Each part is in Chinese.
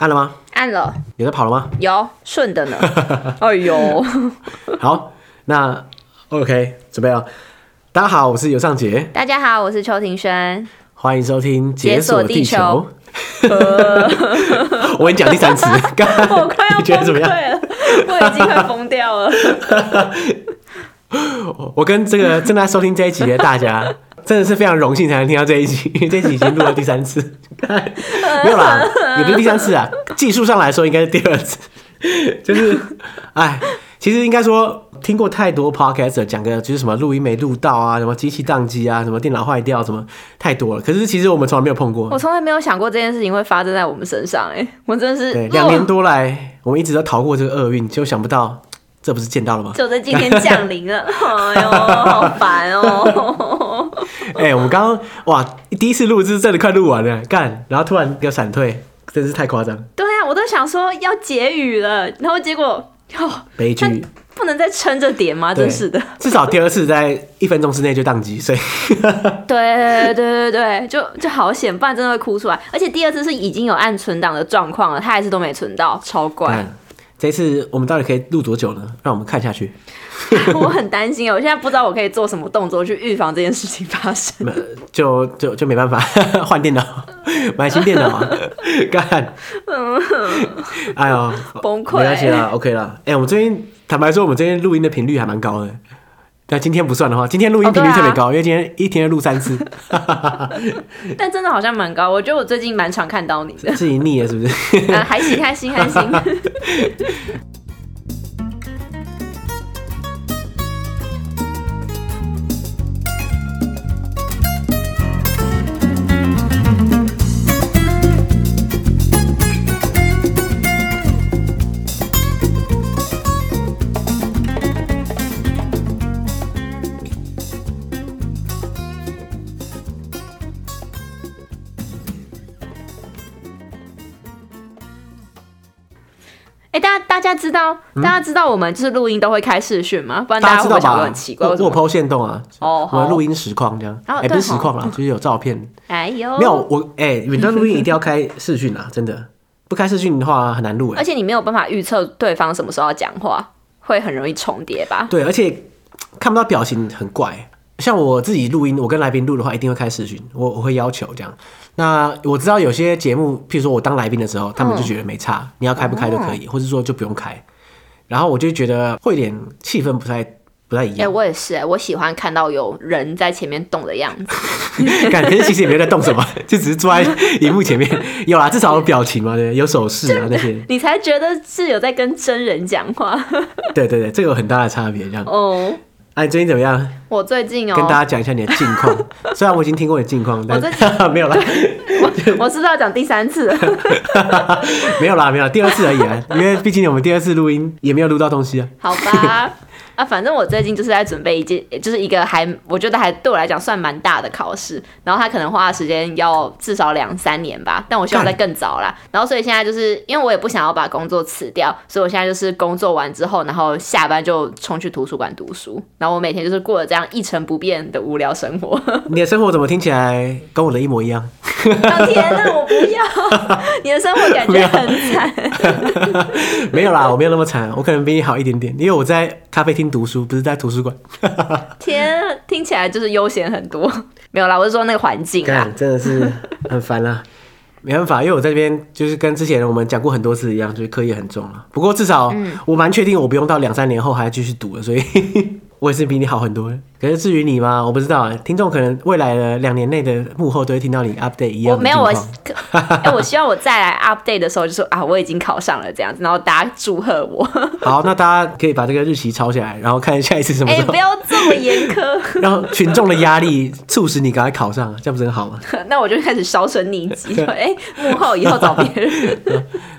按了吗？按了。有在跑了吗？有，顺的呢。哎呦，好，那 OK，准备了。大家好，我是尤尚杰。大家好，我是邱庭轩。欢迎收听《解锁地球》。我跟你讲第三次，我快要崩溃了，我已经快疯掉了。我跟这个正在收听这一集的大家，真的是非常荣幸才能听到这一集，因为这一集已经录了第三次，没有啦，也不是第三次啊，技术上来说应该是第二次，就是，哎，其实应该说听过太多 podcaster 讲个就是什么录音没录到啊，什么机器宕机啊，什么电脑坏掉，什么太多了。可是其实我们从来没有碰过，我从来没有想过这件事情会发生在我们身上，哎，我真的是对两年多来，我们一直都逃过这个厄运，就想不到。这不是见到了吗？就在今天降临了，哎呦，好烦哦！哎、欸，我们刚刚哇，第一次录制真的快录完了，干，然后突然要闪退，真是太夸张。对啊，我都想说要结语了，然后结果哟，悲剧，不能再撑着点吗？真是的，至少第二次在一分钟之内就宕机，所以对对对对对，就就好险，不然真的会哭出来。而且第二次是已经有按存档的状况了，他还是都没存到，超怪。这次我们到底可以录多久呢？让我们看下去。我很担心哦，我现在不知道我可以做什么动作去预防这件事情发生。就就就没办法 换电脑，买新电脑啊！干，哎呦，崩溃，没关系啦，OK 啦。哎、欸，我们最近坦白说，我们最近录音的频率还蛮高的。但今天不算的话，今天录音频率特别高，哦啊，因为今天一天录三次。但真的好像蛮高，我觉得我最近蛮常看到你的。自己腻了是不是？啊，还行还行还行。大家大家知道，大家知道我们就是录音都会开视讯吗？不然大家会不会想说很奇怪？我我 po 限动啊，哦，我录音实况这样，不是实况啦，就是有照片。哎呦，没有我哎，远端录音一定要开视讯啊，真的，不开视讯的话很难录。而且你没有办法预测对方什么时候要讲话，会很容易重叠吧？对，而且看不到表情很怪。像我自己录音，我跟来宾录的话，一定会开视讯，我我会要求这样。那我知道有些节目，譬如说我当来宾的时候，他们就觉得没差，嗯、你要开不开都可以，或者说就不用开。然后我就觉得会有点气氛不太不太一样。哎、欸，我也是哎，我喜欢看到有人在前面动的样子。感觉其实也没有在动什么，就只是坐在荧幕前面。有啊，至少有表情嘛，对，有手势啊那些。你才觉得是有在跟真人讲话。对对对，这个有很大的差别，这样。哦。哎、啊，你最近怎么样？我最近哦，跟大家讲一下你的近况。虽然我已经听过你的近况，但是 没有啦。我我是不是要讲第三次了？没有啦，没有啦，第二次而已啊。因为毕竟我们第二次录音也没有录到东西啊。好吧。啊，反正我最近就是在准备一件，就是一个还我觉得还对我来讲算蛮大的考试，然后他可能花的时间要至少两三年吧，但我希望在更早啦。然后所以现在就是因为我也不想要把工作辞掉，所以我现在就是工作完之后，然后下班就冲去图书馆读书，然后我每天就是过了这样一成不变的无聊生活。你的生活怎么听起来跟我的一模一样？哦、天哪，我不要！你的生活感觉很惨。没有啦，我没有那么惨，我可能比你好一点点，因为我在咖啡厅。读书不是在图书馆，天，听起来就是悠闲很多。没有啦，我是说那个环境啊，真的是很烦啊。没办法，因为我在这边就是跟之前我们讲过很多次一样，就是课业很重了。不过至少我蛮确定，我不用到两三年后还要继续读了，所以 我也是比你好很多。可是至于你吗？我不知道啊。听众可能未来的两年内的幕后都会听到你 update 一样。我没有，我 哎，我希望我再来 update 的时候就说啊，我已经考上了这样子，然后大家祝贺我。好，那大家可以把这个日期抄下来，然后看下一次什么时候。哎，不要这么严苛。然后群众的压力促使你赶快考上，这样不是很好吗？那我就开始销声匿迹，哎，幕后以后找别人。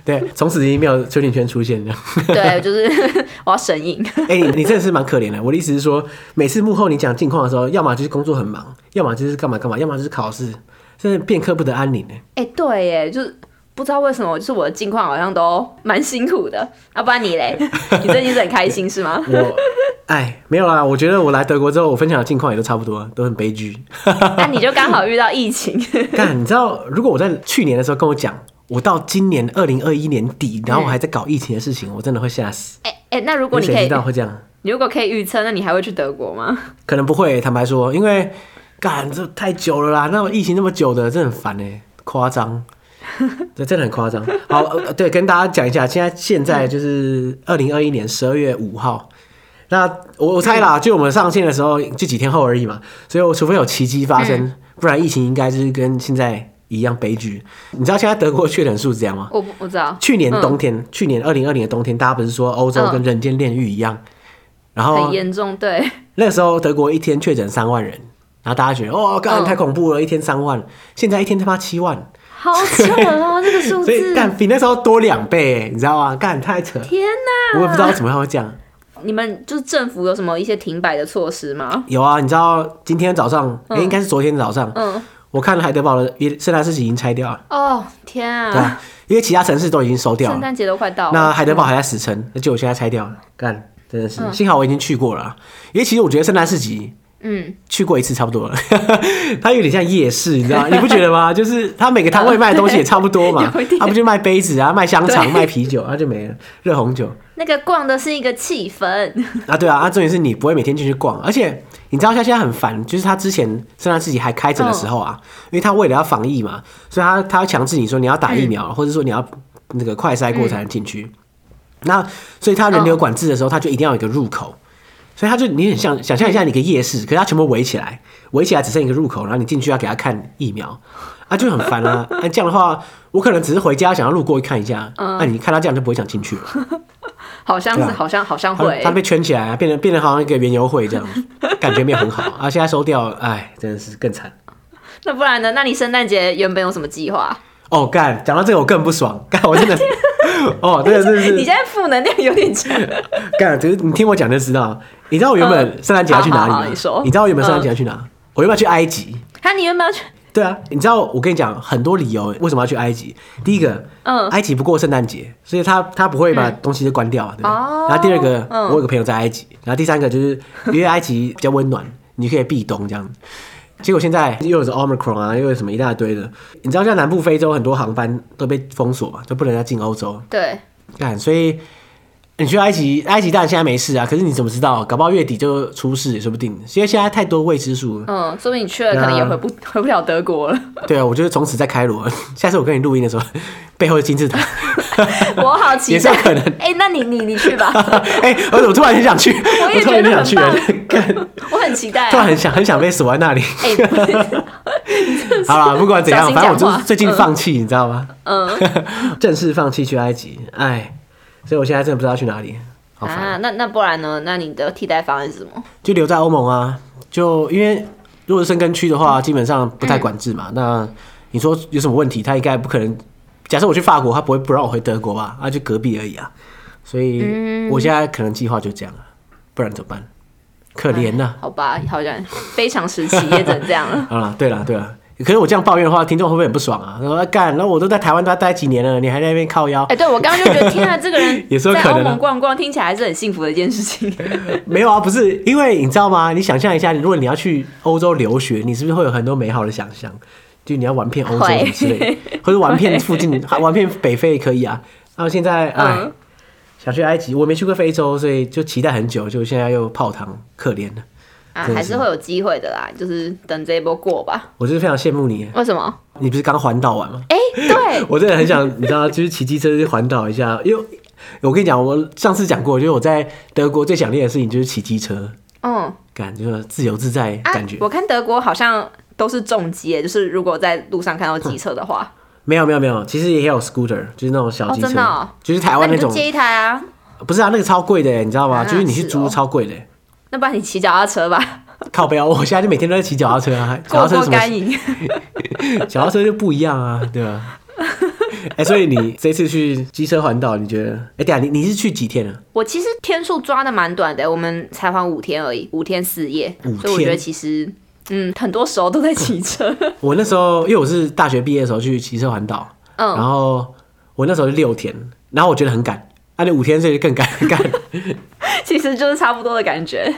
对，从此已经没有邱庭轩出现这样。对，就是我要神隐。哎，你你真的是蛮可怜的。我的意思是说，每次幕后你讲近况的时候，要么就是工作很忙，要么就是干嘛干嘛，要么就是考试，真的片刻不得安宁呢。哎、欸，对耶，就是不知道为什么，就是我的近况好像都蛮辛苦的。要、啊、不然你嘞？你最近是很开心是吗？我，哎，没有啦。我觉得我来德国之后，我分享的近况也都差不多，都很悲剧。那你就刚好遇到疫情。但你知道，如果我在去年的时候跟我讲，我到今年二零二一年底，然后我还在搞疫情的事情，嗯、我真的会吓死。哎、欸、哎、欸，那如果你可以，谁知道会这样？如果可以预测，那你还会去德国吗？可能不会，坦白说，因为干这太久了啦，那种疫情那么久的，真的很烦哎，夸张，这真的很夸张。好，对，跟大家讲一下，现在现在就是二零二一年十二月五号。那我我猜啦，就我们上线的时候就几天后而已嘛，所以我除非有奇迹发生，嗯、不然疫情应该就是跟现在一样悲剧。你知道现在德国确诊数是这样吗？我我知道。去年冬天，嗯、去年二零二零的冬天，大家不是说欧洲跟人间炼狱一样，嗯、然后很严重，对。那个时候德国一天确诊三万人，然后大家觉得哦，干太恐怖了，嗯、一天三万，现在一天他妈七万，好扯哦，这个数字，所以干比那时候多两倍，你知道吗？干太扯，天哪！我也不知道怎么样会这样。你们就是政府有什么一些停摆的措施吗？有啊，你知道今天早上，哎、嗯欸，应该是昨天早上，嗯，我看了海德堡的圣诞市集已经拆掉了。哦，天啊！对，因为其他城市都已经收掉了。圣诞节都快到了，那海德堡还在死撑，那就我现在拆掉了，干，真的是，嗯、幸好我已经去过了。因为其实我觉得圣诞市集。嗯，去过一次差不多了。它有点像夜市，你知道？你不觉得吗？就是它每个摊位卖的东西也差不多嘛。它不就卖杯子啊，卖香肠，卖啤酒，然后就没了。热红酒。那个逛的是一个气氛啊，对啊。啊，重点是你不会每天进去逛，而且你知道，他现在很烦，就是他之前圣诞市集还开着的时候啊，因为他为了要防疫嘛，所以他他要强制你说你要打疫苗，或者说你要那个快筛过才能进去。那所以他人流管制的时候，他就一定要有一个入口。所以他就你很像想象一下，你个夜市，可是他全部围起来，围起来只剩一个入口，然后你进去要给他看疫苗，啊，就很烦啊。那 这样的话，我可能只是回家想要路过看一下，那、你看他这样就不会想进去了。好像是，好像好像会他，他被圈起来，啊变成变成好像一个园游会这样，感觉没有很好啊。现在收掉，哎，真的是更惨。那不然呢？那你圣诞节原本有什么计划？哦，干，讲到这个我更不爽，干，我真的。哦，真的是，是，你现在负能量有点强。干，就是你听我讲就知道。你知道我原本圣诞节要去哪里吗？你说。你知道我原本圣诞节要去哪？我原本要去埃及。哈，你原本要去？对啊，你知道我跟你讲很多理由为什么要去埃及。第一个，嗯，埃及不过圣诞节，所以他他不会把东西都关掉，对不对？然后第二个，我有个朋友在埃及。然后第三个就是因为埃及比较温暖，你可以避冬这样。结果现在又有 Omicron 啊，又有什么一大堆的。你知道，像南部非洲很多航班都被封锁嘛，就不能再进欧洲。对，干，所以你去埃及，埃及当然现在没事啊。可是你怎么知道？搞不好月底就出事也说不定。因为现在太多未知数。嗯，说不定你去了，可能也回不 回不了德国了。对啊，我就是从此在开罗。下次我跟你录音的时候，背后的金字塔。我好期待，也是有可能。哎、欸，那你你你去吧。哎、欸，我我突然很想去，我，也觉得我突然很想去。我很期待、啊，突然很想很想被锁在那里。欸、好了，不管怎样，反正我就是最近放弃，嗯、你知道吗？嗯，正式放弃去埃及。哎，所以我现在真的不知道去哪里。好啊，那那不然呢？那你的替代方案是什么？就留在欧盟啊。就因为如果是申根区的话，基本上不太管制嘛。嗯、那你说有什么问题？他应该不可能。假设我去法国，他不会不让我回德国吧？啊，就隔壁而已啊。所以我现在可能计划就这样了，不然怎么办？可怜呐、啊。好吧，好像非常时期也只能这样了。啊，对了对了，可是我这样抱怨的话，听众会不会很不爽啊？说干，那我都在台湾都要待几年了，你还在那边靠腰？哎、欸，对我刚刚就觉得，天啊，这个人 也说在欧盟逛逛，听起来还是很幸福的一件事情。没有啊，不是，因为你知道吗？你想象一下，如果你要去欧洲留学，你是不是会有很多美好的想象？就你要玩遍欧洲之类，会或者玩遍附近，玩遍北非也可以啊。然后现在哎，嗯、想去埃及，我没去过非洲，所以就期待很久，就现在又泡汤，可怜了。啊，还是会有机会的啦，就是等这一波过吧。我就是非常羡慕你。为什么？你不是刚环岛完吗？哎、欸，对，我真的很想，你知道，就是骑机车去环岛一下。因为我跟你讲，我上次讲过，就是我在德国最想念的事情就是骑机车。嗯，感觉自由自在，感觉、啊。我看德国好像。都是重机，就是如果在路上看到机车的话，没有没有没有，其实也有 scooter，就是那种小机车，哦真的哦、就是台湾那种。那借一台啊？不是啊，那个超贵的，你知道吗？啊、就是你去租超贵的。那不然你骑脚踏车吧。靠背啊！我现在就每天都在骑脚踏车啊，脚踏车什么？脚踏车就不一样啊，对吧？哎、欸，所以你这次去机车环岛，你觉得？哎、欸，对啊，你你是去几天啊？我其实天数抓的蛮短的，我们才环五天而已，五天四夜，五天所以我觉得其实。嗯，很多时候都在骑车。我那时候，因为我是大学毕业的时候去骑车环岛，嗯，然后我那时候是六天，然后我觉得很赶，啊，你五天所以更赶，赶。其实就是差不多的感觉。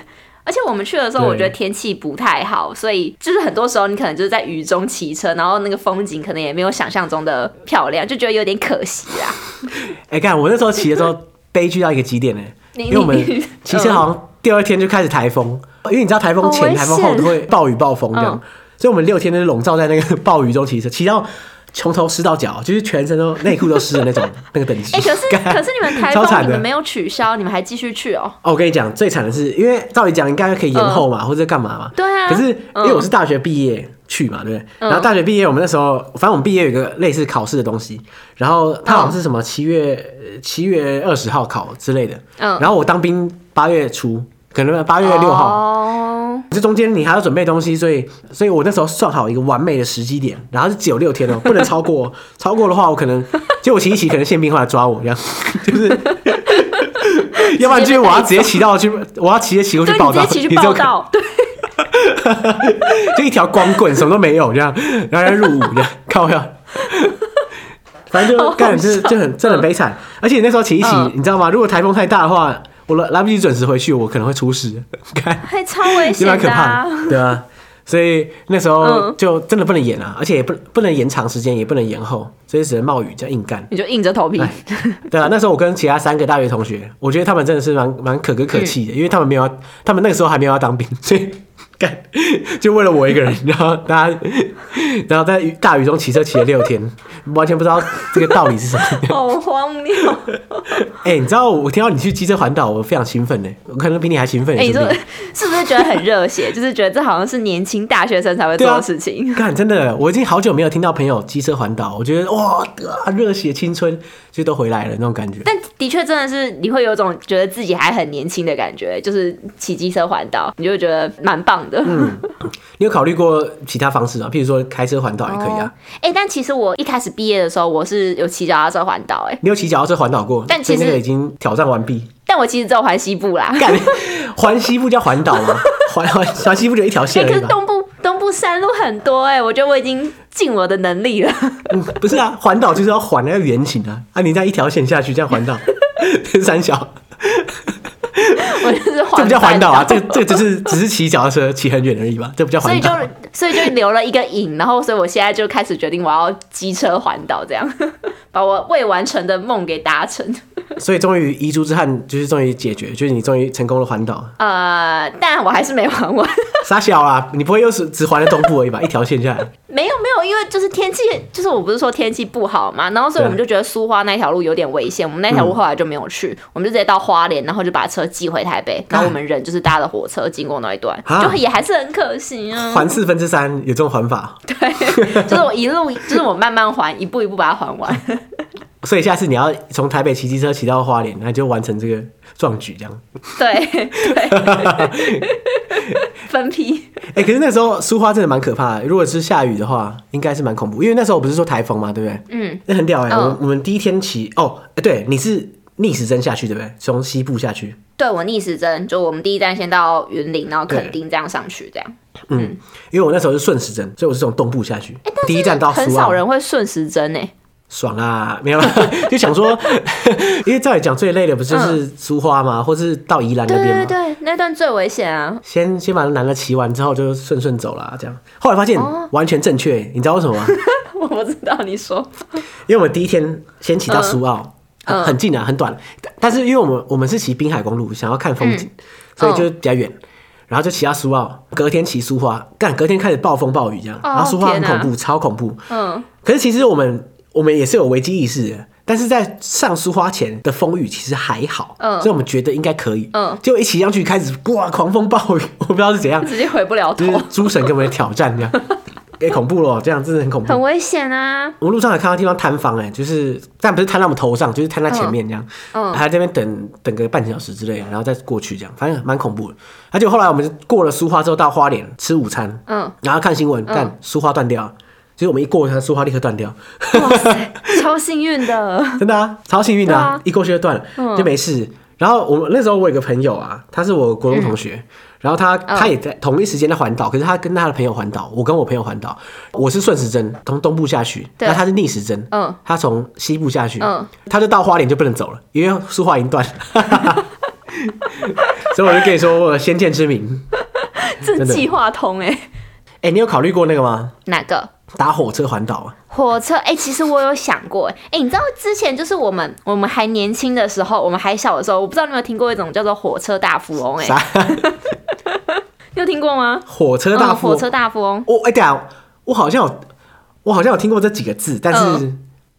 而且我们去的时候，我觉得天气不太好，所以就是很多时候你可能就是在雨中骑车，然后那个风景可能也没有想象中的漂亮，就觉得有点可惜啊。哎、欸，看我那时候骑的时候，悲剧到一个极点呢，因为我们骑车好像第二天就开始台风，因为你知道台风前、台风后都会暴雨暴风这样，嗯、所以我们六天都是笼罩在那个暴雨中骑车，骑到。从头湿到脚，就是全身都内裤都湿的那种 那个等级。哎、欸，可是 可是你们台风你们没有取消，你们还继续去哦。哦，我跟你讲，最惨的是，因为照理讲应该可以延后嘛，呃、或者干嘛嘛。对啊。可是因为我是大学毕业去嘛，对不对？嗯、然后大学毕业，我们那时候反正我们毕业有一个类似考试的东西，然后它好像是什么七月七月二十号考之类的。嗯。然后我当兵八月初，可能八月六号。哦。这中间你还要准备东西，所以，所以我那时候算好一个完美的时机点，然后是只有六天哦，不能超过，超过的话我可能，就我骑一骑，可能宪兵会来抓我，这样，就是，要不然就是我要直接骑到去，我要直接骑过去报到，去报到，对，就一条光棍，什么都没有，这样，然后要入伍，这样，靠呀，反正就干，就就很，真的很悲惨，而且那时候骑一骑，你知道吗？如果台风太大的话。我来来不及准时回去，我可能会出事。看，还超危险的，蛮可怕的，对啊。所以那时候就真的不能演啊，而且也不不能延长时间，也不能延后，所以只能冒雨这样硬干。你就硬着头皮。对啊，那时候我跟其他三个大学同学，我觉得他们真的是蛮蛮可歌可泣的，因为他们没有，他们那个时候还没有要当兵，所以。就为了我一个人，然后大家，然后在大雨中骑车骑了六天，完全不知道这个道理是什么，好 荒谬。哎、欸，你知道我听到你去机车环岛，我非常兴奋呢，我可能比你还兴奋。哎、欸，你说是不是觉得很热血？就是觉得这好像是年轻大学生才会做的事情。看、啊，真的，我已经好久没有听到朋友机车环岛，我觉得哇，热血青春就都回来了那种感觉。但的确真的是你会有种觉得自己还很年轻的感觉，就是骑机车环岛，你就会觉得蛮棒的。嗯，你有考虑过其他方式吗？譬如说开车环岛也可以啊。哎、哦欸，但其实我一开始毕业的时候，我是有骑脚踏车环岛。哎，你有骑脚踏车环岛过？但其实已经挑战完毕。但我其实只有环西部啦。环西部叫环岛吗？环环环西部就一条线。可是东部东部山路很多哎，我觉得我已经尽我的能力了。嗯，不是啊，环岛就是要环那个圆形啊。啊，你这样一条线下去这样环岛，天山小。我就是环，这不叫环岛啊，这这只是只是骑脚踏车骑很远而已吧，这不叫环岛。所以就所以就留了一个影，然后所以我现在就开始决定我要机车环岛，这样把我未完成的梦给达成。所以终于遗珠之憾就是终于解决，就是你终于成功了环岛。呃，但我还是没环完。傻小啊，你不会又是只环了东部而已吧？一条线下来。没有没有，因为就是天气，就是我不是说天气不好嘛，然后所以我们就觉得苏花那条路有点危险，我们那条路后来就没有去，我们就直接到花莲，然后就把车寄回台北，然后我们人就是搭了火车经过那一段，就也还是很可惜啊。环四分之三有这种环法？对，就是我一路，就是我慢慢环，一步一步把它环完。所以下次你要从台北骑机车骑到花莲，那就完成这个壮举，这样。对对。分批。哎、欸，可是那时候苏花真的蛮可怕的。如果是下雨的话，应该是蛮恐怖。因为那时候我不是说台风嘛，对不对？嗯。那很屌哎、欸！我、oh. 我们第一天骑哦，哎、欸，对，你是逆时针下去，对不对？从西部下去。对，我逆时针，就我们第一站先到云林，然后垦丁这样上去，这样。嗯，嗯因为我那时候是顺时针，所以我是从东部下去。欸、第一站到。很少人会顺时针哎。爽啊，没有，就想说，因为照理讲最累的不就是苏花吗？嗯、或是到宜兰那边吗？对对对，那段最危险啊！先先把那男的骑完之后，就顺顺走了，这样。后来发现完全正确，哦、你知道为什么吗？我不知道，你说。因为我们第一天先骑到苏澳，嗯很，很近啊，很短。但是因为我们我们是骑滨海公路，想要看风景，嗯、所以就比较远。然后就骑到苏澳，隔天骑苏花，干隔天开始暴风暴雨这样，然后苏花很恐怖，哪超恐怖。嗯。可是其实我们。我们也是有危机意识的，但是在上苏花前的风雨其实还好，嗯，所以我们觉得应该可以，嗯，结果一骑上去开始哇，狂风暴雨，我不知道是怎样，直接回不了头，诸神跟我们挑战这样，也 恐怖了，这样真的很恐怖，很危险啊！我们路上还看到地方摊房，哎，就是但不是摊在我们头上，就是摊在前面这样，嗯，还在那边等等个半小时之类的，然后再过去这样，反正蛮恐怖的。而且后来我们过了苏花之后到花莲吃午餐，嗯，然后看新闻，但苏花断掉。所以我们一过，他说话立刻断掉。哇塞，超幸运的！真的啊，超幸运的，啊，一过去就断了，嗯、就没事。然后我那时候我有个朋友啊，他是我国中同学，嗯、然后他他也在同一时间在环岛，可是他跟他的朋友环岛，我跟我朋友环岛，我是顺时针从东部下去，那对他是逆时针，嗯，他从西部下去，嗯，他就到花莲就不能走了，因为苏花已经断了。所以我就跟你说，我先见之明。这计划通哎、欸，哎、欸，你有考虑过那个吗？哪个？搭火车环岛啊？火车哎、欸，其实我有想过哎、欸，你知道之前就是我们我们还年轻的时候，我们还小的时候，我不知道你有没有听过一种叫做火车大富翁哎、有听过吗？火车大富火车大富翁。我哎，等下，我好像有，我好像有听过这几个字，但是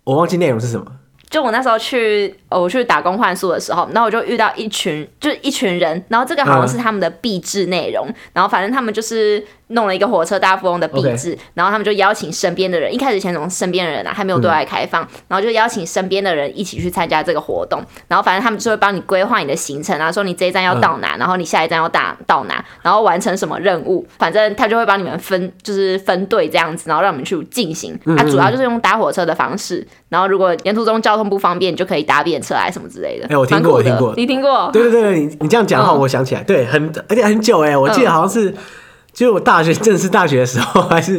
我忘记内容是什么。就我那时候去，我去打工换宿的时候，然后我就遇到一群，就是一群人，然后这个好像是他们的必制内容，嗯、然后反正他们就是。弄了一个火车大富翁的壁纸.然后他们就邀请身边的人，一开始先从身边的人啊，还没有对外开放，嗯、然后就邀请身边的人一起去参加这个活动，然后反正他们就会帮你规划你的行程啊，说你这一站要到哪，嗯、然后你下一站要打到哪，然后完成什么任务，反正他就会帮你们分，就是分队这样子，然后让你们去进行。他、主要就是用搭火车的方式，然后如果沿途中交通不方便，你就可以搭便车啊什么之类的。哎、欸，我听过，我听过，你听过？对对对，你你这样讲的话，我想起来，嗯、对，很而且很久哎，我记得好像是。就是我大学正式大学的时候，还是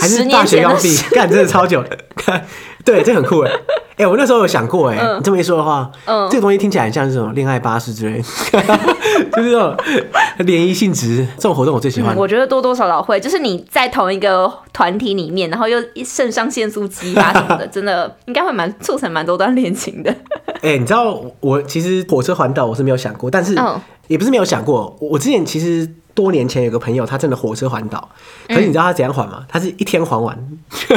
还是大学刚毕业，干真的超久的，看对，这很酷 哎哎、欸，我那时候有想过哎，嗯、你这么一说的话，嗯，这个东西听起来很像是什么恋爱巴士之类，就是这种联谊性质这种活动，我最喜欢、嗯。我觉得多多少少会，就是你在同一个团体里面，然后又肾上腺素激发什么的，真的应该会蛮促成蛮多段恋情的。哎、欸，你知道我其实火车环岛我是没有想过，但是也不是没有想过，我之前其实。多年前有个朋友，他真的火车环岛，可是你知道他怎样环吗？他是一天环完。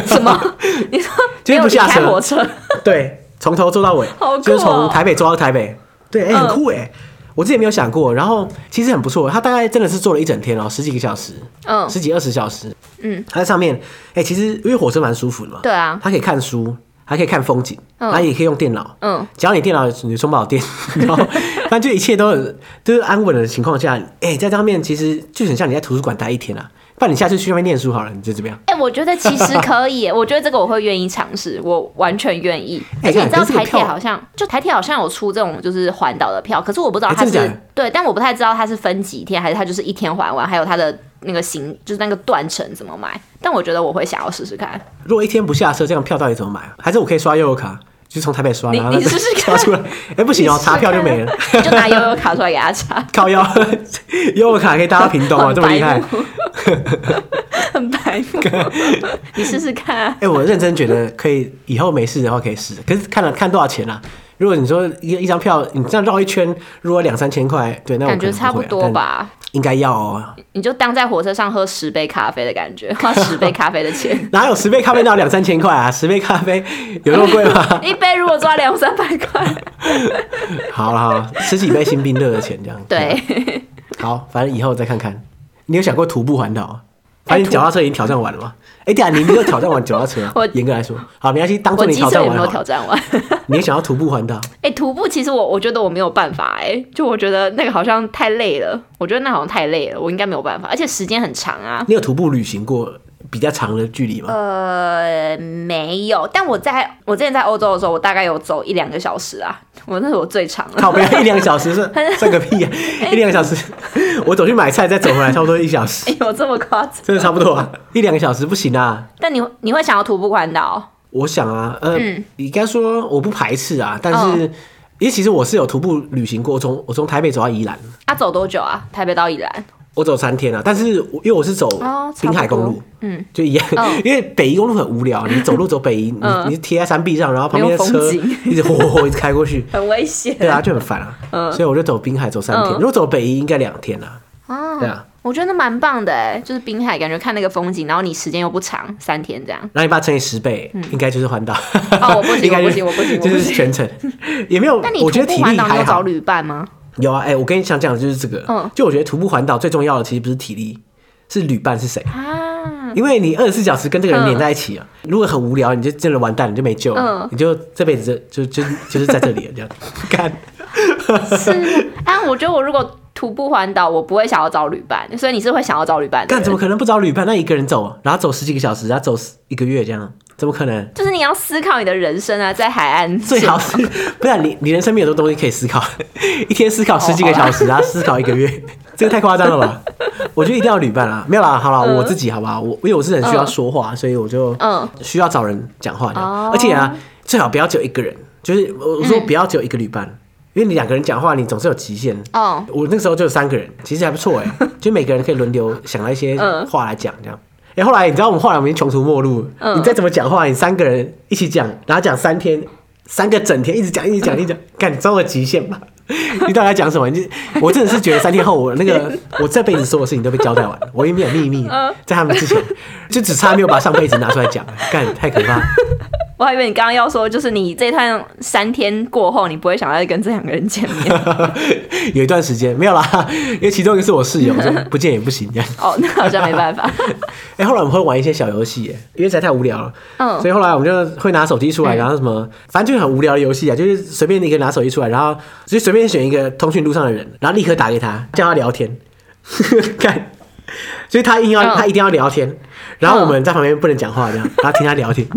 什么？你说就是不下车？火车？对，从头坐到尾，就是从台北坐到台北。对，哎，很酷哎！我之前没有想过，然后其实很不错。他大概真的是坐了一整天哦，十几个小时，嗯，十几二十小时。嗯，他在上面，哎，其实因为火车蛮舒服的嘛，对啊，他可以看书，还可以看风景，他也可以用电脑，嗯，只要你电脑你充不好电，然后。但就一切都很就是安稳的情况下，哎、欸，在这方面其实就很像你在图书馆待一天啊。不然你下次去外面念书好了，你就怎么样？哎、欸，我觉得其实可以，我觉得这个我会愿意尝试，我完全愿意。而且你知道台铁好像，就台铁好像有出这种就是环岛的票，可是我不知道它是、欸、对，但我不太知道它是分几天，还是它就是一天环完，还有它的那个行，就是那个断层怎么买。但我觉得我会想要试试看。如果一天不下车，这样票到底怎么买啊？还是我可以刷悠游卡？就从台北刷，然后你试试看，刷出来。哎，不行哦，查票就没了。就拿悠悠卡出来给他查。靠腰，悠悠卡可以搭到屏东啊，这么厉害。很白目。你试试看。哎，我认真觉得可以，以后没事的话可以试。可是看了看多少钱啊？如果你说一一张票，你这样绕一圈，如果两三千块，对，那我感觉差不多吧。应该要哦，你就当在火车上喝十杯咖啡的感觉，花十杯咖啡的钱。哪有十杯咖啡要两三千块啊？十杯咖啡有那么贵吗？一杯如果抓两三百块。好了好，十几杯新冰乐的钱这样。对。好，反正以后再看看。你有想过徒步环岛？反正脚踏车已经挑战完了吗？哎，对啊，你没有挑战完脚踏车。我严格来说，好，没关系，当做你挑战完。没有挑战完。你也想要徒步环岛？哎，徒步其实我我觉得我没有办法哎，就我觉得那个好像太累了，我觉得那好像太累了，我应该没有办法，而且时间很长啊。你有徒步旅行过比较长的距离吗？呃，没有，但我在我之前在欧洲的时候，我大概有走一两个小时啊，我那是我最长的。靠，不要一两个小时是 算个屁啊！一两个小时，我走去买菜再走回来，差不多一小时。哎呦，这么夸张？真的差不多啊，一两个小时不行啊。但你你会想要徒步环岛？我想啊，呃，嗯、你该说我不排斥啊，但是、哦、因为其实我是有徒步旅行过，从我从台北走到宜兰。啊，走多久啊？台北到宜兰？我走三天啊，但是因为我是走滨海公路，哦、嗯，就一样，哦、因为北宜公路很无聊，你走路走北宜，嗯、你你贴在山壁上，然后旁边的车 一直轰轰轰一直开过去，很危险，对啊，就很烦啊，嗯、所以我就走滨海走三天，嗯、如果走北宜应该两天啊，哦、对啊。我觉得蛮棒的哎，就是滨海，感觉看那个风景，然后你时间又不长，三天这样。那你把它乘以十倍，应该就是环岛。哦，我不行，我不行，我不行，就是全程。也没有。那你徒步环岛你有找旅伴吗？有啊，哎，我跟你想讲的就是这个。嗯，就我觉得徒步环岛最重要的其实不是体力，是旅伴是谁啊？因为你二十四小时跟这个人黏在一起啊，如果很无聊，你就真的完蛋，你就没救了，你就这辈子就就就是在这里了这样。干是啊，我觉得我如果。徒步环岛，我不会想要找旅伴，所以你是会想要找旅伴的。但怎么可能不找旅伴？那一个人走，然后走十几个小时，然后走一个月这样，怎么可能？就是你要思考你的人生啊，在海岸最好是，不然你你人生没有多东西可以思考，一天思考十几个小时，然后思考一个月，这个太夸张了吧？我觉得一定要旅伴啊，没有啦，好了，我自己好不好？我因为我是很需要说话，所以我就嗯需要找人讲话的，而且啊，最好不要只有一个人，就是我说不要只有一个旅伴。因为你两个人讲话，你总是有极限。哦，我那时候就有三个人，其实还不错哎，就每个人可以轮流想到一些话来讲这样。哎，后来你知道我们后来我们穷途末路，你再怎么讲话，你三个人一起讲，然后讲三天，三个整天一直讲，一直讲，一直讲，看你到了极限吧。你到底在讲什么？你我真的是觉得三天后，我那个我这辈子所有事情都被交代完了，我已经没有秘密，在他们之前，就只差没有把上辈子拿出来讲，干太可怕。我还以为你刚刚要说，就是你这趟三天过后，你不会想再跟这两个人见面。有一段时间没有啦，因为其中一个是我室友，说 不见也不行这样。哦，那好像没办法。哎、欸，后来我们会玩一些小游戏，因为实在太无聊了。嗯。所以后来我们就会拿手机出来，然后什么，嗯、反正就是很无聊的游戏啊，就是随便你可以拿手机出来，然后就随便选一个通讯录上的人，然后立刻打给他，叫他聊天。看。所以他硬要，他一定要聊天，然后我们在旁边不能讲话，这样，然后听他聊天，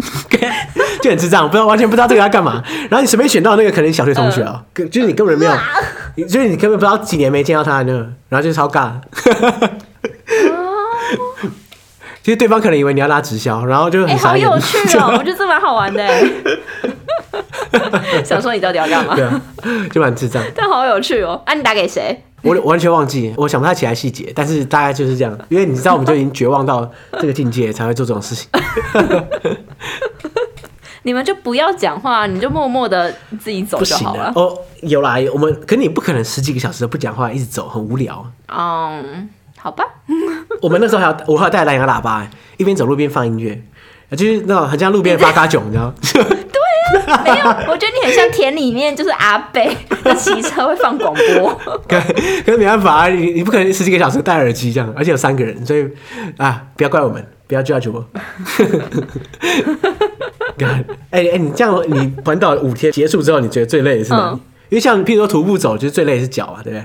就很智障，不知道完全不知道这个要干嘛。然后你随便选到那个可能小学同学哦，就是你根本没有，就是你根本不知道几年没见到他那个，然后就超尬。其实对方可能以为你要拉直销，然后就很好有趣哦，我觉得这蛮好玩的。想说你到底要干嘛？对啊，就蛮智障，但好有趣哦。啊，你打给谁？我完全忘记，我想不太起来细节，但是大概就是这样。因为你知道，我们就已经绝望到这个境界，才会做这种事情。你们就不要讲话，你就默默的自己走就好了。哦，有啦，我们可你不可能十几个小时都不讲话，一直走，很无聊。嗯，好吧。我们那时候还要，我还要带蓝牙喇叭，一边走路边放音乐，就是那种很像路边发卡囧，你知道。没有，我觉得你很像田里面，就是阿伯他骑车会放广播。可可是没办法啊，你你不可能十几个小时戴耳机这样，而且有三个人，所以 啊，不要怪我们，不要 judge 我。哎哎、欸欸，你这样你环岛五天结束之后，你觉得最累的是哪里？嗯、因为像譬如说徒步走，就是最累的是脚啊，对不对？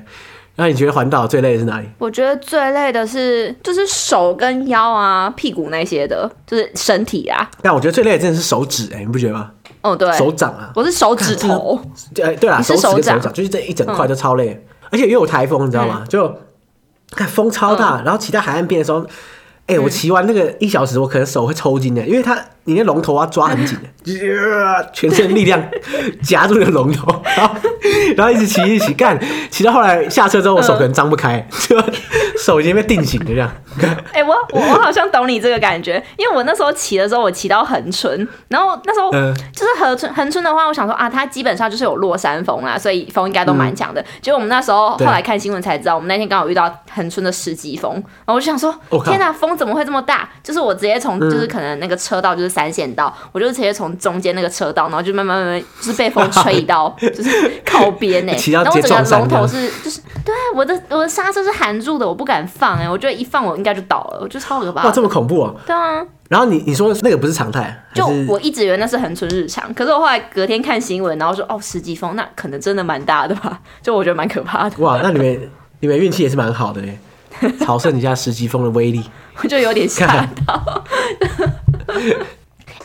那你觉得环岛最累的是哪里？我觉得最累的是就是手跟腰啊、屁股那些的，就是身体啊。但我觉得最累的真的是手指、欸，哎，你不觉得吗？哦，对，手掌啊，我是手指头。对对啦，手指跟手掌，就是这一整块都超累，嗯、而且又有台风，你知道吗？嗯、就看风超大，嗯、然后骑到海岸边的时候，哎、欸，我骑完那个一小时，我可能手会抽筋的，因为它你那龙头啊抓很紧的，全身力量夹住那个龙头，然后然后一直骑一直骑，干骑到后来下车之后，我手可能张不开，就手已经被定型了这样。哎、欸，我我我好像懂你这个感觉，因为我那时候骑的时候，我骑到横村，然后那时候就是横村横村的话，我想说啊，它基本上就是有落山风啊，所以风应该都蛮强的。结果、嗯、我们那时候后来看新闻才知道，我们那天刚好遇到横村的十级风，然后我就想说，天哪，风怎么会这么大？就是我直接从就是可能那个车道就是三线道，嗯、我就直接从中间那个车道，然后就慢慢慢慢就是被风吹移到 就是靠边呢、欸，然后我整个龙头是就是对我的我的刹车是含住的，我不敢放哎、欸，我觉得一放我。应该就倒了，我觉得超可怕。哇，这么恐怖啊！对啊。然后你你说那个不是常态，就我一直以为那是恒春日常，可是我后来隔天看新闻，然后说哦，十级风，那可能真的蛮大的吧？就我觉得蛮可怕的。哇，那你们你们运气也是蛮好的嘞，朝圣一下十级风的威力，我 就有点吓到。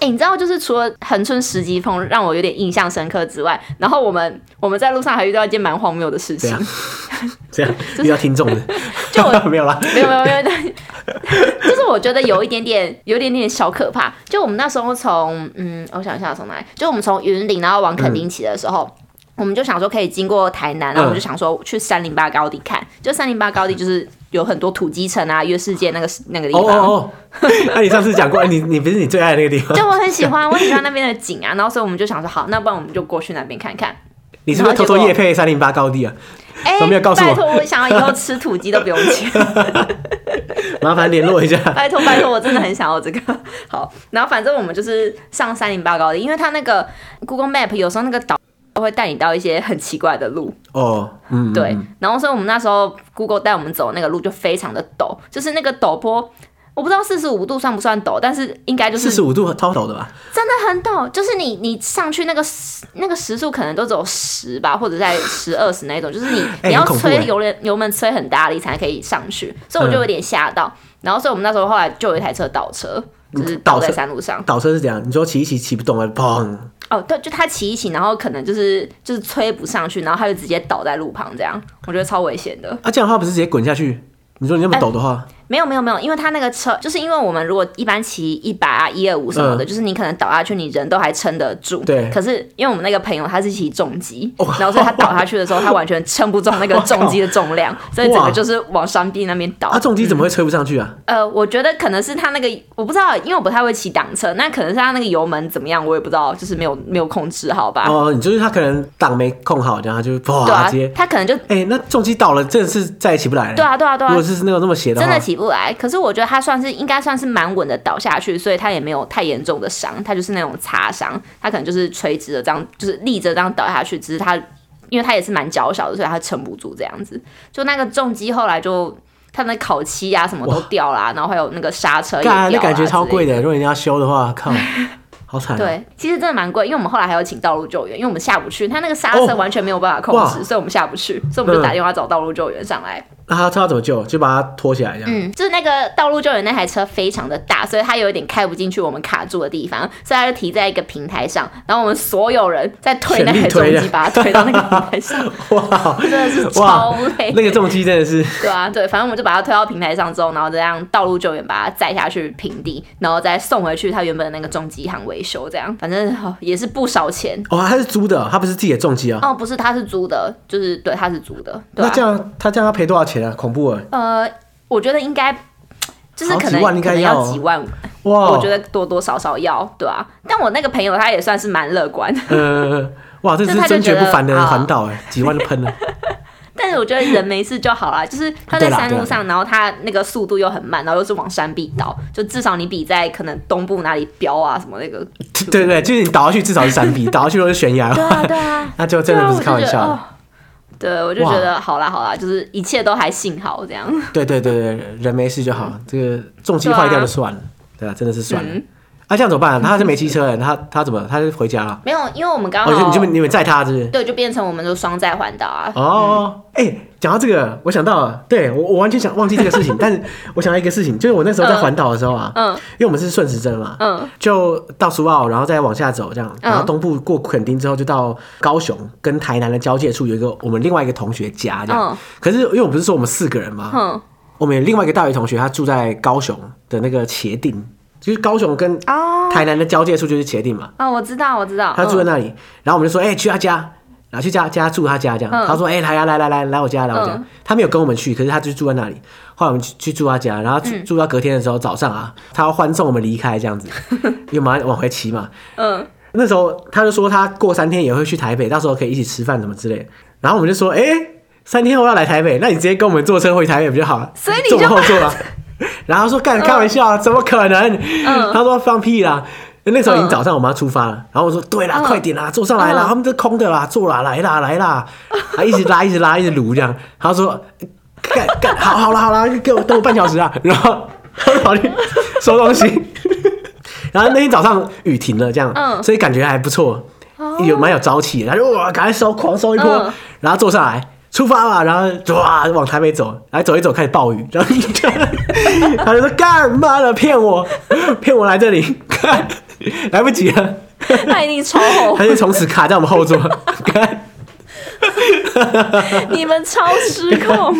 哎、欸，你知道，就是除了恒春十级风让我有点印象深刻之外，然后我们我们在路上还遇到一件蛮荒谬的事情。这样，遇到听众的，就我 没有啦，没有没有没有，就是我觉得有一点点，有一点点小可怕。就我们那时候从，嗯，我想一下从哪里，就我们从云林然后往垦丁骑的时候，嗯、我们就想说可以经过台南，然后我们就想说去三零八高地看，就三零八高地就是。有很多土鸡城啊，月世界那个那个地方。哦哦哦，那你上次讲过，你你不是你最爱的那个地方？就我很喜欢，我很喜欢那边的景啊，然后所以我们就想说，好，那不然我们就过去那边看看。你是不是偷偷夜配三零八高地啊？哎，没有告诉我。拜托，我想要以后吃土鸡都不用钱。麻烦联络一下。拜托拜托，我真的很想要这个。好，然后反正我们就是上三零八高地，因为它那个 Google Map 有时候那个岛。会带你到一些很奇怪的路哦，嗯，对，然后所以我们那时候 Google 带我们走那个路就非常的陡，就是那个陡坡，我不知道四十五度算不算陡，但是应该就是四十五度超陡的吧？真的很陡，就是你你上去那个那个时速可能都只有十吧，或者在十二十那种，就是你 你要吹油门油门吹很大力才可以上去，所以我就有点吓到，嗯、然后所以我们那时候后来就有一台车倒车，就是倒在山路上，倒车是怎样？你说骑一骑骑不动了，砰！哦，对，就他骑一骑，然后可能就是就是吹不上去，然后他就直接倒在路旁，这样我觉得超危险的。啊，这样的话不是直接滚下去？你说你那么陡的话，没有没有没有，因为他那个车，就是因为我们如果一般骑一百啊、一二五什么的，嗯、就是你可能倒下去，你人都还撑得住。对。可是因为我们那个朋友他是骑重机，哦、然后所以他倒下去的时候，他完全撑不住那个重机的重量，哦、所以整个就是往山壁那边倒。他重机怎么会吹不上去啊？呃，我觉得可能是他那个，我不知道，因为我不太会骑挡车，那可能是他那个油门怎么样，我也不知道，就是没有没有控制好吧？哦，你就是他可能挡没控好，然后就哇，对啊，直接他可能就哎、欸，那重机倒了，真的是再也起不来了。对啊，对啊，对啊。如果是那种那么斜的话，真的起不来。可是我觉得他算是应该算是蛮稳的倒下去，所以他也没有太严重的伤，他就是那种擦伤，他可能就是垂直的这样，就是立着这样倒下去，只是他因为他也是蛮娇小的，所以他撑不住这样子。就那个重机后来就他那烤漆啊什么都掉了，然后还有那个刹车也掉了，那感觉超贵的。如果你要修的话，靠。好惨、啊！对，其实真的蛮贵，因为我们后来还要请道路救援，因为我们下不去，他那个刹车完全没有办法控制，哦、所以我们下不去，所以我们就打电话找道路救援上来。那他他要怎么救？就把他拖起来这样。嗯，就是那个道路救援那台车非常的大，所以他有一点开不进去我们卡住的地方，所以他就停在一个平台上，然后我们所有人在推那台重机，把它推到那个平台上。哇，真的是 超累。那个重机真的是。对啊，对，反正我们就把它推到平台上之后，然后这样道路救援把它载下去平地，然后再送回去他原本的那个重机行维修，这样反正也是不少钱。哦，他是租的，他不是自己的重机啊。哦，不是，他是租的，就是对，他是租的。那这样他这样要赔多少钱啊？恐怖啊！呃，我觉得应该就是可能几万应该要，可能要几万哇，我觉得多多少少要对啊。但我那个朋友他也算是蛮乐观，呃，哇，这 是真绝不凡的环岛哎，几万就喷了。但是我觉得人没事就好啦，就是他在山路上，然后他那个速度又很慢，然后又是往山壁倒，就至少你比在可能东部哪里飙啊什么那个，对对对，就是你倒下去至少是山壁，倒下去都是悬崖，对啊对啊，那就真的不是开玩笑。对，我就觉得好啦好啦，就是一切都还幸好这样。对对对对，人没事就好，这个重机坏掉就算了，对啊，真的是算了。啊，这样怎么办？他是没汽车，他他怎么？他是回家了？没有，因为我们刚好，你就你们载他，是不是？对，就变成我们就双载环岛啊。哦，哎，讲到这个，我想到了，对我我完全想忘记这个事情，但是我想到一个事情，就是我那时候在环岛的时候啊，嗯，因为我们是顺时针嘛，嗯，就到苏澳，然后再往下走，这样，然后东部过垦丁之后，就到高雄跟台南的交界处，有一个我们另外一个同学家，这样。可是因为我不是说我们四个人嘛，嗯，我们有另外一个大学同学，他住在高雄的那个茄萣。就是高雄跟台南的交界处就是茄定嘛。哦，我知道，我知道。他住在那里，然后我们就说，哎，去他家，然后去家家住他家这样。他说，哎，来呀，来来来来我家来我家。他没有跟我们去，可是他就住在那里。后来我们去去住他家，然后住住到隔天的时候早上啊，他要欢送我们离开这样子，因为马上往回骑嘛。嗯。那时候他就说他过三天也会去台北，到时候可以一起吃饭什么之类。然后我们就说，哎，三天后要来台北，那你直接跟我们坐车回台北不就好了？所以你就坐后座了。然后说干开玩笑，怎么可能？他说放屁啦！那时候已经早上，我们要出发了。然后我说对啦，快点啦，坐上来啦，他们都空的啦，坐啦，来啦，来啦，还一直拉，一直拉，一直撸这样。他说干干，好好了好了，给我等我半小时啊。然后他跑去收东西。然后那天早上雨停了，这样，所以感觉还不错，有蛮有朝气的。他说哇，赶快收，狂收一波，然后坐上来。出发了，然后哇往台北走，来走一走开始暴雨，然后他就说干嘛呢骗我，骗我来这里，看 来不及了，他一定超后悔，他就从此卡在我们后座，看 你们超失控，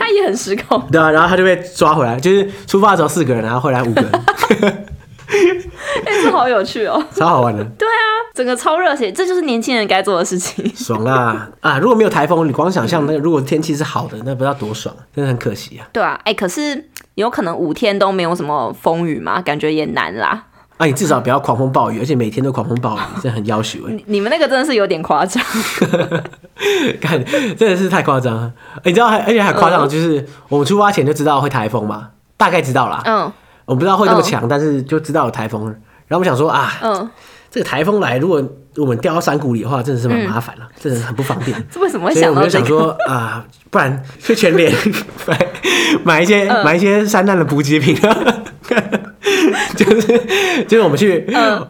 他也很失控，对啊，然后他就被抓回来，就是出发的时候四个人，然后回来五个人。哎、欸，这好有趣哦，超好玩的。对啊，整个超热血，这就是年轻人该做的事情。爽啦啊！如果没有台风，你光想象那个，如果天气是好的，那不知道多爽，真的很可惜啊。对啊，哎、欸，可是有可能五天都没有什么风雨吗？感觉也难啦。啊，你至少不要狂风暴雨，而且每天都狂风暴雨，这很要求。你你们那个真的是有点夸张，看真的是太夸张了。你知道还而且还夸张，就是我们出发前就知道会台风嘛，大概知道啦。嗯。我不知道会那么强，但是就知道有台风。然后我们想说啊，这个台风来，如果我们掉到山谷里的话，真的是蛮麻烦了，真的是很不方便。这 为什么会想到这个？所以我们就想说啊，不然去全联 买买一些买一些山难的补给品，就是就是我们去，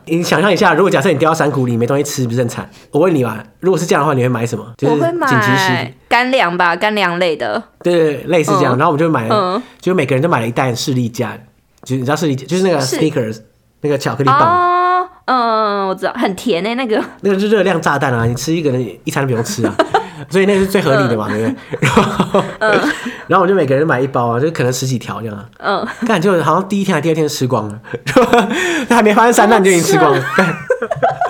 你想象一下，如果假设你掉到山谷里没东西吃，不是很惨？我问你嘛，如果是这样的话，你会买什么？就是紧急食干粮吧，干粮类的。对对，类似这样。然后我们就买了，就每个人都买了一袋士力架。就你知道是一就是那个 sneakers 那个巧克力棒哦，嗯，我知道，很甜诶，那个那个是热量炸弹啊！你吃一个人一餐都不用吃啊！所以那是最合理的嘛，对不对？然后，然后我就每个人买一包啊，就可能十几条这样。嗯，但就好像第一天还第二天吃光了，那还没发现三蛋就已经吃光了。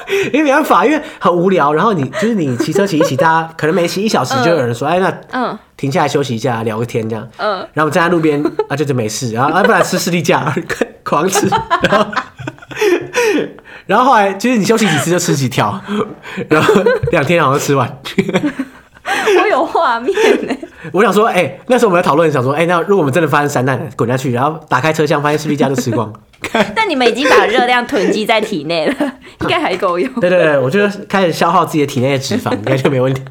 因为没办法，因为很无聊。然后你就是你骑车骑一骑，大家 可能每骑一小时，就有人说：“哎，那嗯，停下来休息一下，聊个天这样。”嗯，然后站在路边啊，就就没事。然后啊，不然吃士力架，狂吃。然后，然后后来就是你休息几次就吃几条，然后两天好像吃完。我有画面呢。我想说，哎，那时候我们在讨论，想说，哎，那如果我们真的发生山难，滚下去，然后打开车厢，发现士力架都吃光。但你们已经把热量囤积在体内了，应该还够用。对对对，我就开始消耗自己的体内的脂肪，应该就没问题。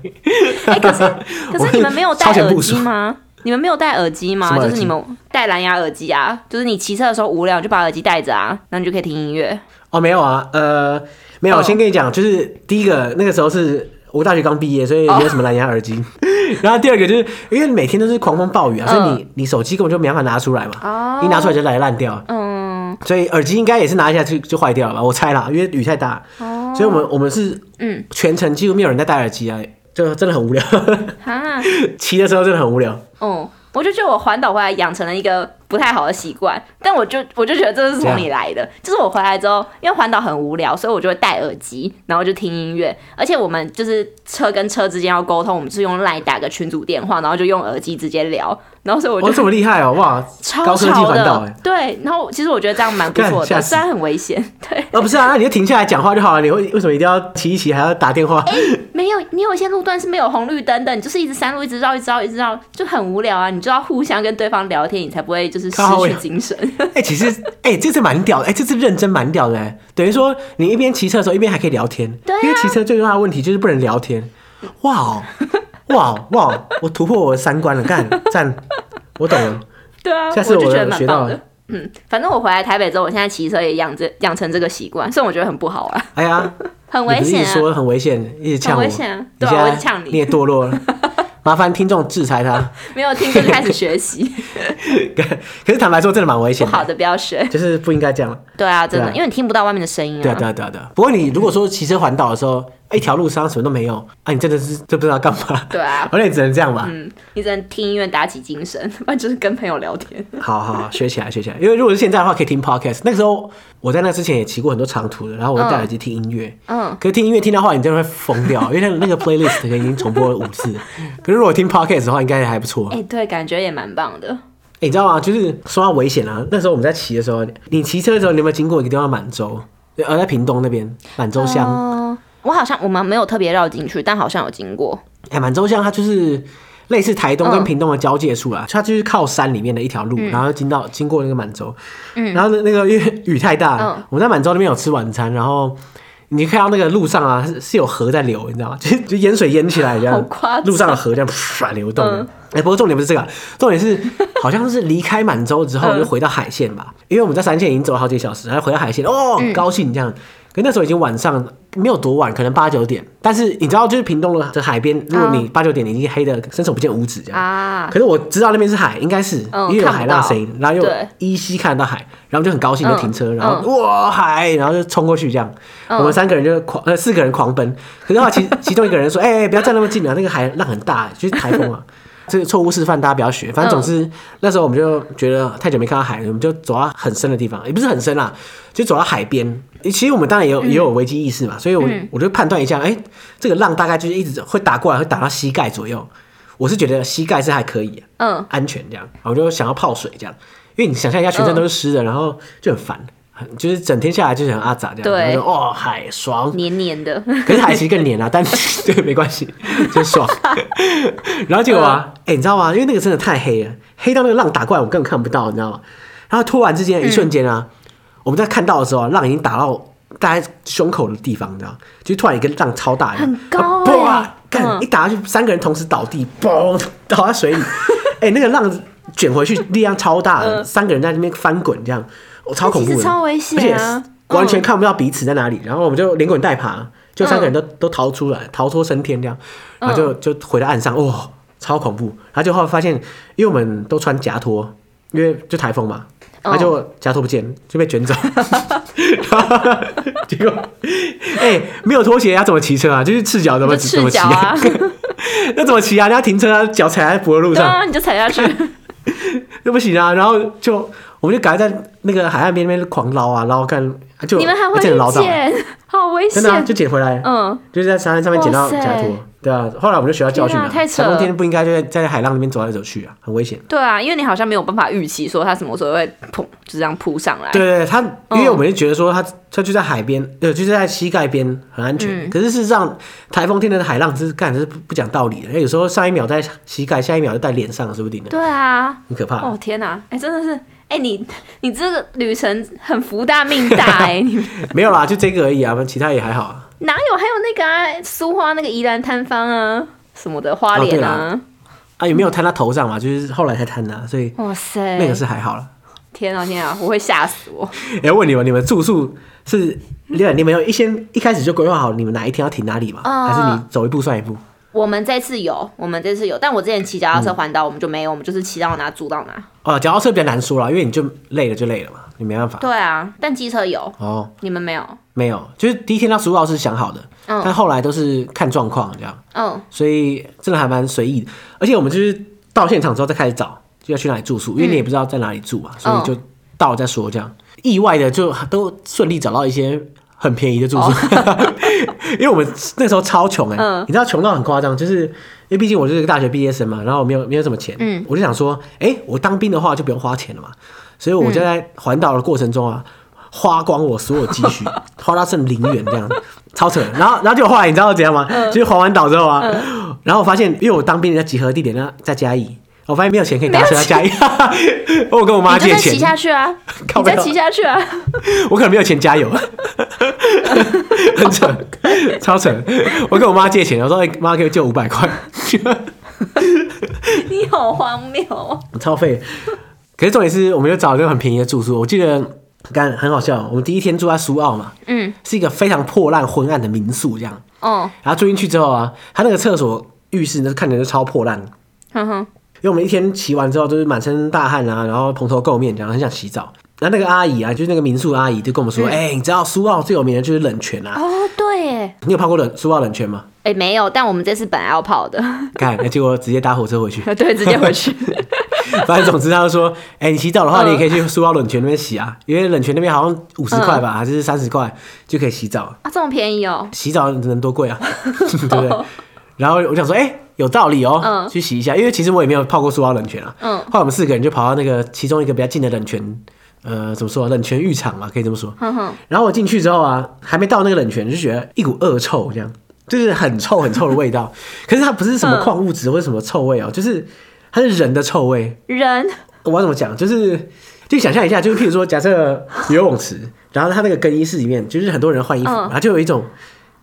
哎，可是可是你们没有戴耳机吗？你们没有戴耳机吗？就是你们戴蓝牙耳机啊，就是你骑车的时候无聊就把耳机戴着啊，然后你就可以听音乐。哦，没有啊，呃，没有。我先跟你讲，就是第一个那个时候是我大学刚毕业，所以没有什么蓝牙耳机。然后第二个就是因为每天都是狂风暴雨啊，所以你你手机根本就没办法拿出来嘛，一拿出来就来烂掉。嗯。所以耳机应该也是拿一下就就坏掉了吧？我猜啦，因为雨太大。哦。所以我们我们是嗯，全程几乎没有人在戴耳机啊，就真的很无聊。哈。骑的时候真的很无聊。哦。我就觉得我环岛回来养成了一个不太好的习惯，但我就我就觉得这是从你来的，就是我回来之后，因为环岛很无聊，所以我就会戴耳机，然后就听音乐。而且我们就是车跟车之间要沟通，我们是用 LINE 打个群组电话，然后就用耳机直接聊。然后所以我就这么厉害哦，哇，超高科技环岛。对，然后其实我觉得这样蛮不错的，虽然很危险。对，哦不是啊，那你就停下来讲话就好了，你为为什么一定要骑一骑还要打电话？没有，你有一些路段是没有红绿灯的，你就是一直山路一直绕一直绕一直绕，就很无聊啊，你就要互相跟对方聊天，你才不会就是失去精神。哎、欸，其实哎、欸，这次蛮屌的，哎、欸，这次认真蛮屌的，等于说你一边骑车的时候一边还可以聊天。对、啊，因为骑车最重要的问题就是不能聊天。哇哦，哇哇，我突破我的三观了，干赞，我懂了。对啊，下次我就觉得蛮棒的。嗯，反正我回来台北之后，我现在骑车也养这养成这个习惯，虽然我觉得很不好啊。哎呀，很危险、啊，很危险，一直呛我，很危险、啊，对、啊，我一直呛你，你也堕落了。麻烦听众制裁他，没有听众开始学习。可是坦白说，真的蛮危险不。好的，不要学，就是不应该这样。对啊，真的，因为你听不到外面的声音啊。对啊，对啊，对啊，对啊。不过你如果说骑车环岛的时候，一条路上什么都没有，啊，你真的是就不知道干嘛。对啊，而且只能这样吧。嗯，你只能听音乐打起精神，不然就是跟朋友聊天。好好好，学起来，学起来。因为如果是现在的话，可以听 podcast。那个时候我在那之前也骑过很多长途的，然后我就戴耳机听音乐。嗯。可是听音乐听到话，你真的会疯掉，因为那个 playlist 已经重播了五次。可是如果听 podcast 的话，应该还不错。哎，对，感觉也蛮棒的。你知道吗？就是说到危险啊，那时候我们在骑的时候，你骑车的时候，你有没有经过一个地方满洲？呃，在屏东那边满洲乡。Uh, 我好像我们没有特别绕进去，但好像有经过。哎，满洲乡它就是类似台东跟屏东的交界处啊，uh, 它就是靠山里面的一条路，嗯、然后经到经过那个满洲。嗯。然后那个因为雨太大，uh, 我们在满洲那边有吃晚餐，然后。你看到那个路上啊，是是有河在流，你知道吗？就就淹水淹起来这样，路上的河这样唰流动。哎、嗯，不过重点不是这个，重点是好像是离开满洲之后就回到海线吧，嗯、因为我们在三线已经走了好几个小时，然后回到海线哦，很高兴这样。可那时候已经晚上没有多晚，可能八九点。但是你知道，就是屏东的海边，如果你八九点你已经黑的伸手不见五指这样啊。可是我知道那边是海，应该是因为有海浪声音，然后又依稀看得到海，然后就很高兴就停车，然后哇海，然后就冲过去这样。我们三个人就狂呃四个人狂奔。可是的话，其 其中一个人说：“哎，不要站那么近啊，那个海浪很大，就是台风啊。”这个错误示范，大家不要学。反正总之，那时候我们就觉得太久没看到海了，我们就走到很深的地方，也不是很深啦，就走到海边。其实我们当然也有也有危机意识嘛，所以我我就判断一下，哎，这个浪大概就是一直会打过来，会打到膝盖左右。我是觉得膝盖是还可以，嗯，安全这样。我就想要泡水这样，因为你想象一下，全身都是湿的，然后就很烦。就是整天下来就是很阿杂这样，对，哦，海爽，黏黏的，可是海其实更黏啊，但 对，没关系，就爽。然后结果啊，哎、欸，你知道吗？因为那个真的太黑了，黑到那个浪打过来，我根本看不到，你知道吗？然后突然之间一瞬间啊，嗯、我们在看到的时候，啊浪已经打到大家胸口的地方，你知道？就突然一个浪超大，很高、欸，哇，干、嗯、一打下去，三个人同时倒地，嘣，倒在水里。哎、欸，那个浪卷回去力量超大，嗯、三个人在那边翻滚这样。我超恐怖的，超危险啊！而且完全看不到彼此在哪里，然后我们就连滚带爬，就三个人都都逃出来，逃脱升天这样，然后就就回到岸上，哇，超恐怖！然后就后来发现，因为我们都穿夹拖，因为就台风嘛，他就夹拖不见，就被卷走。结果，哎、欸，没有拖鞋，要怎么骑车啊？就是赤脚怎么怎么骑啊？那怎么骑啊？人家停车啊，脚踩在柏油路上，啊，你就踩下去，那不行啊。然后就我们就赶在那个海岸边那边狂捞啊，然后看。就你们还会捡，好危险！真的、啊、就捡回来，嗯，就是在沙滩上面捡到假拖，对啊。后来我们就学到教训了，台风天不应该就在在海浪那边走来走去啊，很危险。对啊，因为你好像没有办法预期说它什么时候会砰就这样扑上来。对对对，它因为我们就觉得说它它就在海边，对，就是在膝盖边很安全。嗯、可是事实上，台风天的海浪是干是不讲道理的，因为有时候上一秒在膝盖，下一秒就在脸上，说不定的。对啊，很可怕。哦天哪，哎、欸，真的是。哎、欸，你你这个旅程很福大命大哎、欸，你 没有啦，就这个而已啊，其他也还好啊。哪有？还有那个啊，苏花那个宜兰摊方啊，什么的花莲啊，啊，啊，有没有摊他头上嘛？就是后来才摊的，所以哇塞，那个是还好了。天啊天啊，我会吓死我！哎、欸，问你们，你们住宿是你们你们有一先一开始就规划好你们哪一天要停哪里吗？呃、还是你走一步算一步？我们这次有，我们这次有，但我之前骑脚踏车环岛，我们就没有，我们就是骑到哪住到哪。哦，脚踏车比较难说了，因为你就累了就累了嘛，你没办法。对啊，但机车有哦，你们没有？没有，就是第一天到苏澳是想好的，嗯，但后来都是看状况这样，嗯，所以真的还蛮随意的。而且我们就是到现场之后再开始找，就要去哪里住宿，因为你也不知道在哪里住嘛，所以就到了再说这样。意外的就都顺利找到一些。很便宜的住宿，哦、因为我们那时候超穷哎、欸，嗯、你知道穷到很夸张，就是因为毕竟我就是个大学毕业生嘛，然后我没有没有什么钱，嗯，我就想说，哎、欸，我当兵的话就不用花钱了嘛，所以我就在环岛的过程中啊，花光我所有积蓄，花到剩零元这样，超扯。然后然后就后来你知道怎样吗？嗯、就是环完岛之后啊，嗯、然后我发现，因为我当兵的集合地点呢在嘉义。我发现没有钱可以搭车加油，我跟我妈借钱。骑下去啊！你再骑下去啊！我可能没有钱加油，很扯，超扯。我跟我妈借钱，我说：“妈，可以借五百块。”你好荒谬！超废。可是重点是，我们又找了一个很便宜的住宿。我记得刚很好笑，我们第一天住在苏澳嘛，嗯，是一个非常破烂昏暗的民宿，这样。哦。然后住进去之后啊，他那个厕所、浴室那看起来就超破烂。哼哼。因为我们一天骑完之后都是满身大汗啊，然后蓬头垢面，这样很想洗澡。然后那个阿姨啊，就是那个民宿阿姨，就跟我们说：“哎、嗯欸，你知道苏澳最有名的就是冷泉啊？”哦，对，你有泡过冷苏澳冷泉吗？哎、欸，没有，但我们这次本来要泡的，看，结果直接搭火车回去。对，直接回去。反正总之他就说：“哎、欸，你洗澡的话，你也可以去苏澳冷泉那边洗啊，因为冷泉那边好像五十块吧，嗯、还是三十块就可以洗澡啊，这么便宜哦？洗澡能多贵啊？对不对？”然后我想说：“哎、欸。”有道理哦，嗯、去洗一下，因为其实我也没有泡过苏澳冷泉啊。嗯，后来我们四个人就跑到那个其中一个比较近的冷泉，呃，怎么说？冷泉浴场嘛，可以这么说。嗯、哼然后我进去之后啊，还没到那个冷泉，就觉得一股恶臭，这样就是很臭很臭的味道。可是它不是什么矿物质或者什么臭味哦，就是它是人的臭味。人？我要怎么讲？就是就想象一下，就是譬如说，假设游泳池，然后它那个更衣室里面就是很多人换衣服，嗯、然后就有一种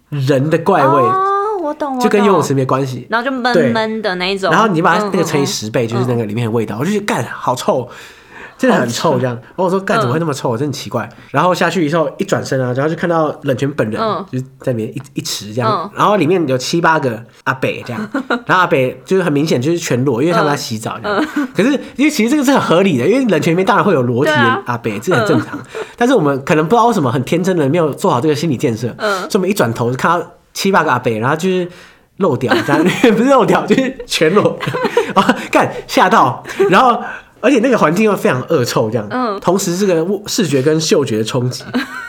人的怪味。哦我懂，就跟游泳池没关系，然后就闷闷的那一种，然后你把它那个乘以十倍，就是那个里面的味道，我就觉得干好臭，真的很臭这样。然后我说干怎么会那么臭，真的奇怪。然后下去以后一转身啊，然后就看到冷泉本人，就是在里面一一池这样，然后里面有七八个阿北这样，然后阿北就是很明显就是全裸，因为他们在洗澡这样。可是因为其实这个是很合理的，因为冷泉里面当然会有裸体的阿北，这很正常。但是我们可能不知道为什么很天真的没有做好这个心理建设，所以我们一转头就看到。七八个阿伯，然后就是漏掉，这样不是漏掉，就是全裸，然 后干吓到，然后而且那个环境又非常恶臭，这样，嗯，同时这个视觉跟嗅觉的冲击，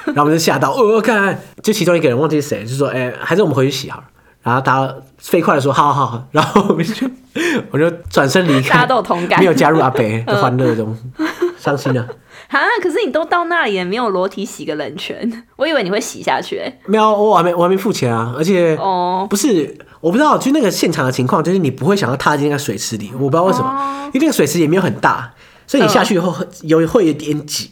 然后我们就吓到，哦，看，就其中一个人忘记是谁，就说，哎、欸，还是我们回去洗好了，然后大家飞快的说，好好好，然后我们就我就转身离开，大家都有同感，没有加入阿北的欢乐中，伤心了。啊！可是你都到那里也没有裸体洗个冷泉，我以为你会洗下去、欸。没有，我还没我还没付钱啊！而且哦，不是，我不知道，就那个现场的情况，就是你不会想要踏进那个水池里，我不知道为什么，哦、因为那个水池也没有很大，所以你下去以后有会有点挤，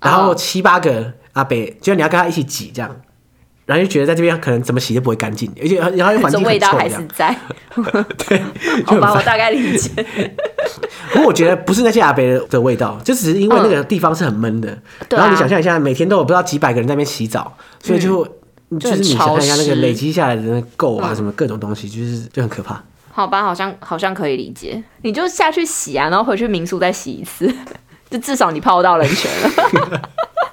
然后七八个阿北，就你要跟他一起挤这样。然后就觉得在这边可能怎么洗都不会干净，而且然后环境味道还是在。对，好吧，我大概理解。不过我觉得不是那些阿北的味道，就只是因为那个地方是很闷的。然后你想象一下，每天都有不知道几百个人在那边洗澡，所以就就是你想象一下那个累积下来的那垢啊，什么各种东西，就是就很可怕。好吧，好像好像可以理解。你就下去洗啊，然后回去民宿再洗一次。就至少你泡到冷泉了。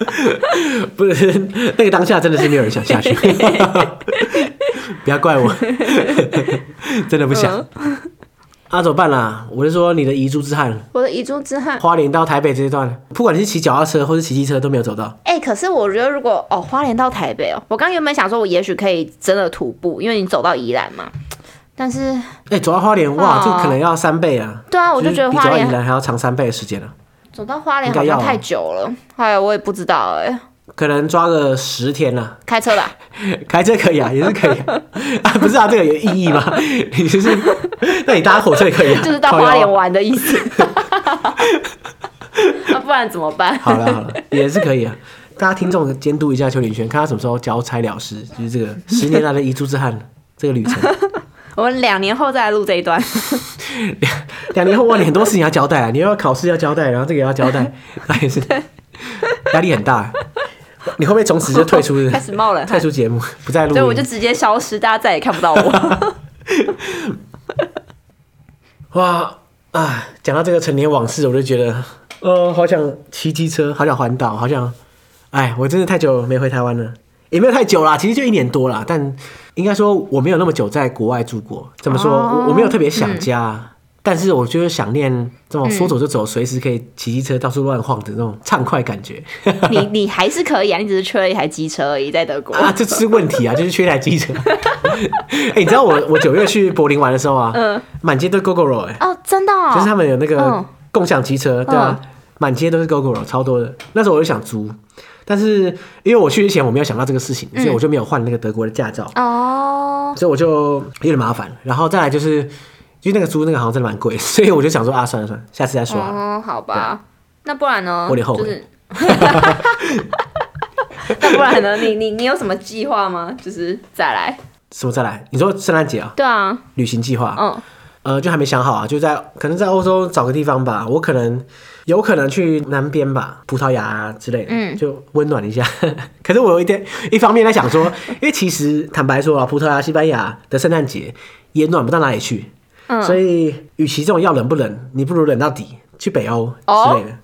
不是那个当下真的是没有人想下去，不要怪我，真的不想。啊，怎么办啦？我是说你的遗珠之憾，我的遗珠之憾，花莲到台北这一段，不管你是骑脚踏车或是骑机车都没有走到。哎、欸，可是我觉得如果哦，花莲到台北哦，我刚原本想说我也许可以真的徒步，因为你走到宜兰嘛。但是，哎、欸，走到花莲哇，哦、这可能要三倍啊。对啊，我就觉得花莲比走到宜兰还要长三倍的时间了。走到花莲好像太久了，哎、啊，我也不知道哎、欸。可能抓个十天了。开车吧，开车可以啊，也是可以啊。啊不是啊，这个有意义吗？你 就是，那你搭火车也可以啊。就是到花莲玩的意思。那、啊、不然怎么办？好了好了，也是可以啊。大家听众监督一下邱林轩，看他什么时候交差了事，就是这个十年来的遗珠之憾，这个旅程。我们两年后再来录这一段。两 两年后哇，你很多事情要交代啊，你要考试要交代，然后这个也要交代，那也是压力很大。你会不会从此就退出？开始冒了，退出节目，不再录。对，我就直接消失，大家再也看不到我。哇啊！讲到这个陈年往事，我就觉得，呃，好想骑机车，好想环岛，好想……哎，我真的太久没回台湾了，也没有太久啦，其实就一年多啦。但应该说我没有那么久在国外住过。怎么说？我我没有特别想家。嗯但是我就是想念这种说走就走，随、嗯、时可以骑机车到处乱晃的那种畅快感觉。你你还是可以啊，你只是缺了一台机车而已，在德国啊，这是问题啊，就是缺一台机车。哎、欸，你知道我我九月去柏林玩的时候啊，嗯，满街都 Gogoro 哎，哦，真的、哦，就是他们有那个共享机车，嗯、对啊，满街都是 Gogoro，超多的。那时候我就想租，但是因为我去之前我没有想到这个事情，所以我就没有换那个德国的驾照哦，所以我就有点麻烦。然后再来就是。因为那个租那个好像真的蛮贵，所以我就想说啊，算了算了，下次再说。哦，好吧，那不然呢？我有点后悔。就是、那不然呢？你你你有什么计划吗？就是再来。什么再来？你说圣诞节啊？对啊。旅行计划。嗯。呃，就还没想好啊，就在可能在欧洲找个地方吧。我可能有可能去南边吧，葡萄牙啊之类的，嗯，就温暖一下。可是我有一点，一方面在想说，因为其实坦白说啊，葡萄牙、西班牙的圣诞节也暖不到哪里去。嗯所以，与其这种要冷不冷，你不如冷到底，去北欧之类的。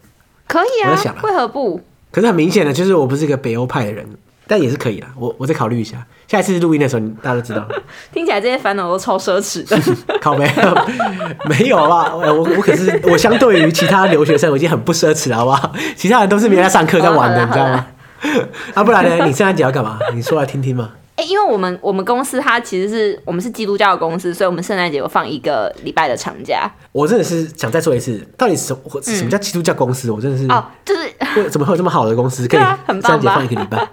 可以啊，为何不？可是很明显的，就是我不是一个北欧派的人，但也是可以啦。我我再考虑一下，下一次录音的时候，大家都知道。听起来这些烦恼都超奢侈的。靠北，没有啊，我我可是我相对于其他留学生，我已经很不奢侈了，好不好？其他人都是没在上课在玩的，你知道吗？啊，不然呢？你圣诞节要干嘛？你说来听听嘛。哎、欸，因为我们我们公司它其实是我们是基督教的公司，所以我们圣诞节有放一个礼拜的长假。我真的是想再说一次，到底什么什么叫基督教公司？嗯、我真的是哦，就是怎么会有这么好的公司可以圣诞节放一个礼拜？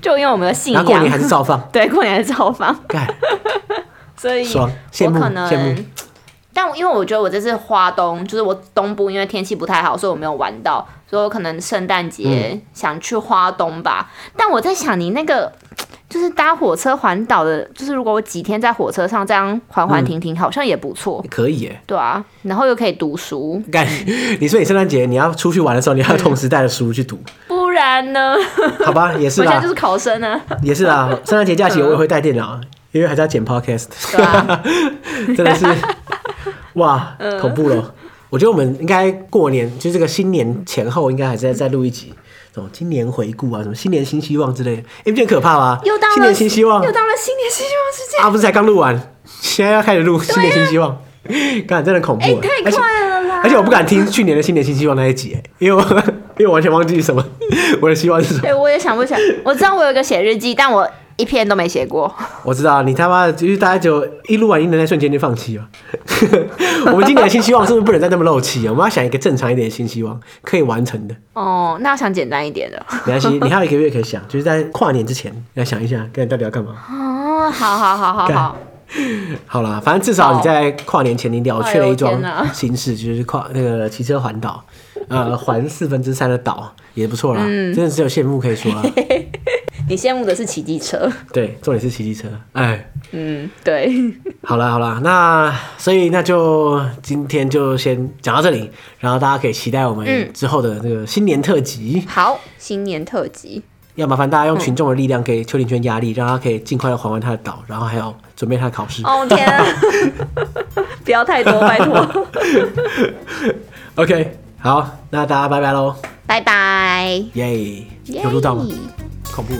就因为我们的信仰，过年还是照放，对，过年还是照放。所以爽，羡慕羡慕。但因为我觉得我这次花东，就是我东部，因为天气不太好，所以我没有玩到，所以我可能圣诞节想去花东吧。嗯、但我在想，你那个。就是搭火车环岛的，就是如果我几天在火车上这样缓缓停停，好像也不错。可以耶。对啊，然后又可以读书。干，你说你圣诞节你要出去玩的时候，你要同时带着书去读。不然呢？好吧，也是啦。我现在就是考生啊。也是啦，圣诞节假期我也会带电脑，因为还是要剪 podcast。啊。真的是，哇，恐怖了。我觉得我们应该过年，就这个新年前后，应该还是再再录一集。什么今年回顾啊，什么新年新希望之类的，哎，不觉得可怕吗？又到了新年新希望，又到了新年新希望时间啊！不是才刚录完，现在要开始录新年新希望，看真的恐怖，哎，太快了啦！而且我不敢听去年的新年新希望那一集，因为我因为我完全忘记什么 我的希望是什么。哎，我也想不起来，我知道我有个写日记，但我。一篇都没写过，我知道你他妈就是大家就一录完音的那瞬间就放弃了。我们今年的新希望是不是不能再那么漏气啊？我们要想一个正常一点的新希望，可以完成的。哦，那要想简单一点的。没关系，你还有一个月可以想，就是在跨年之前要想一下，看你到底要干嘛。哦，好好好好好。好啦，反正至少你在跨年前你了却了一桩心事，就是跨那个骑车环岛，呃，环四分之三的岛也不错啦。嗯，真的只有羡慕可以说啊。你羡慕的是骑机车，对，重点是骑机车，哎，嗯，对，好了好了，那所以那就今天就先讲到这里，然后大家可以期待我们之后的那个新年特辑。好，新年特辑，要麻烦大家用群众的力量给邱林轩压力，让他可以尽快的还完他的岛，然后还要准备他的考试。哦天啊，不要太多，拜托。OK，好，那大家拜拜喽，拜拜，耶，有录到吗？恐怖。